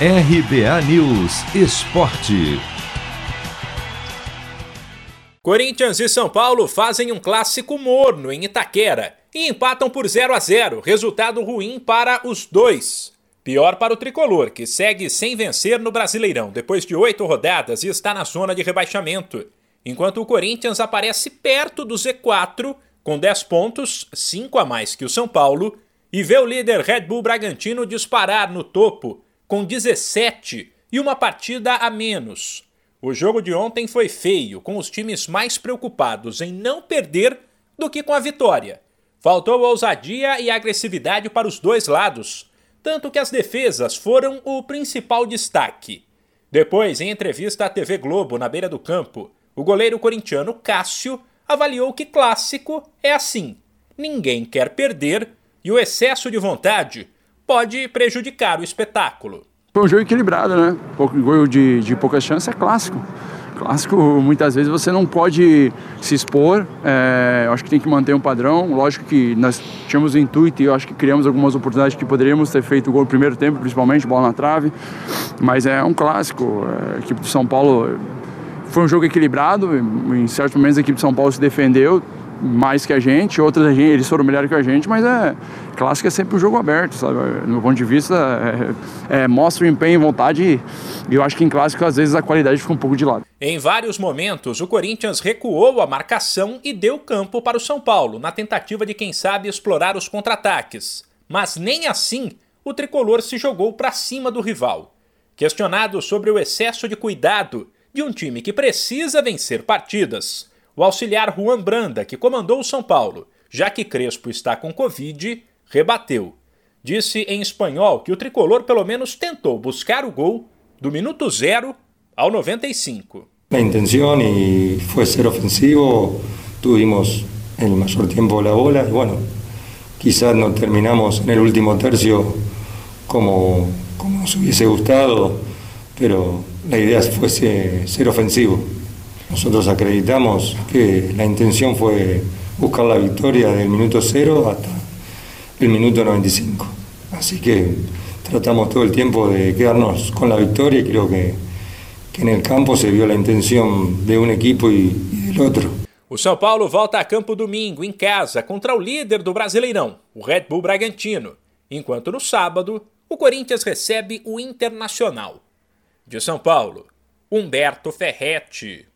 RBA News Esporte. Corinthians e São Paulo fazem um clássico morno em Itaquera e empatam por 0 a 0, resultado ruim para os dois. Pior para o tricolor, que segue sem vencer no Brasileirão depois de oito rodadas e está na zona de rebaixamento, enquanto o Corinthians aparece perto do Z4 com 10 pontos, 5 a mais que o São Paulo, e vê o líder Red Bull Bragantino disparar no topo com 17 e uma partida a menos. O jogo de ontem foi feio, com os times mais preocupados em não perder do que com a vitória. Faltou ousadia e agressividade para os dois lados, tanto que as defesas foram o principal destaque. Depois, em entrevista à TV Globo na beira do campo, o goleiro corintiano Cássio avaliou que clássico é assim: ninguém quer perder e o excesso de vontade pode prejudicar o espetáculo. Foi um jogo equilibrado, né? Pouco gol de, de poucas chances é clássico. Clássico, muitas vezes você não pode se expor. É, eu acho que tem que manter um padrão. Lógico que nós tínhamos o intuito e eu acho que criamos algumas oportunidades que poderíamos ter feito gol no primeiro tempo, principalmente, bola na trave. Mas é um clássico. É, a equipe de São Paulo foi um jogo equilibrado. Em certos momentos a equipe de São Paulo se defendeu, mais que a gente, outras eles foram melhores que a gente, mas é clássico é sempre um jogo aberto, sabe? No ponto de vista, é, é, mostra o empenho e vontade e eu acho que em clássico às vezes a qualidade fica um pouco de lado. Em vários momentos, o Corinthians recuou a marcação e deu campo para o São Paulo, na tentativa de quem sabe explorar os contra-ataques. Mas nem assim o tricolor se jogou para cima do rival. Questionado sobre o excesso de cuidado de um time que precisa vencer partidas, o auxiliar Juan Branda, que comandou o São Paulo, já que Crespo está com Covid, rebateu. Disse em espanhol que o tricolor pelo menos tentou buscar o gol do minuto zero ao 95. La intención y fue ser ofensivo, tuvimos el mayor tiempo la bola y bueno, quizás no terminamos el último tercio como, como nos hubiese gustado, pero la idea fue ser ofensivo. Nosotros acreditamos que la intención fue buscar la victoria del minuto cero hasta el minuto 95. Así que tratamos todo el tiempo de quedarnos con la victoria y creo que, que en el campo se vio la intención de un equipo y, y del otro. O São Paulo volta a campo domingo, em casa, contra o líder do Brasileirão, o Red Bull Bragantino, enquanto no sábado o Corinthians recebe o Internacional. De São Paulo, Humberto Ferretti.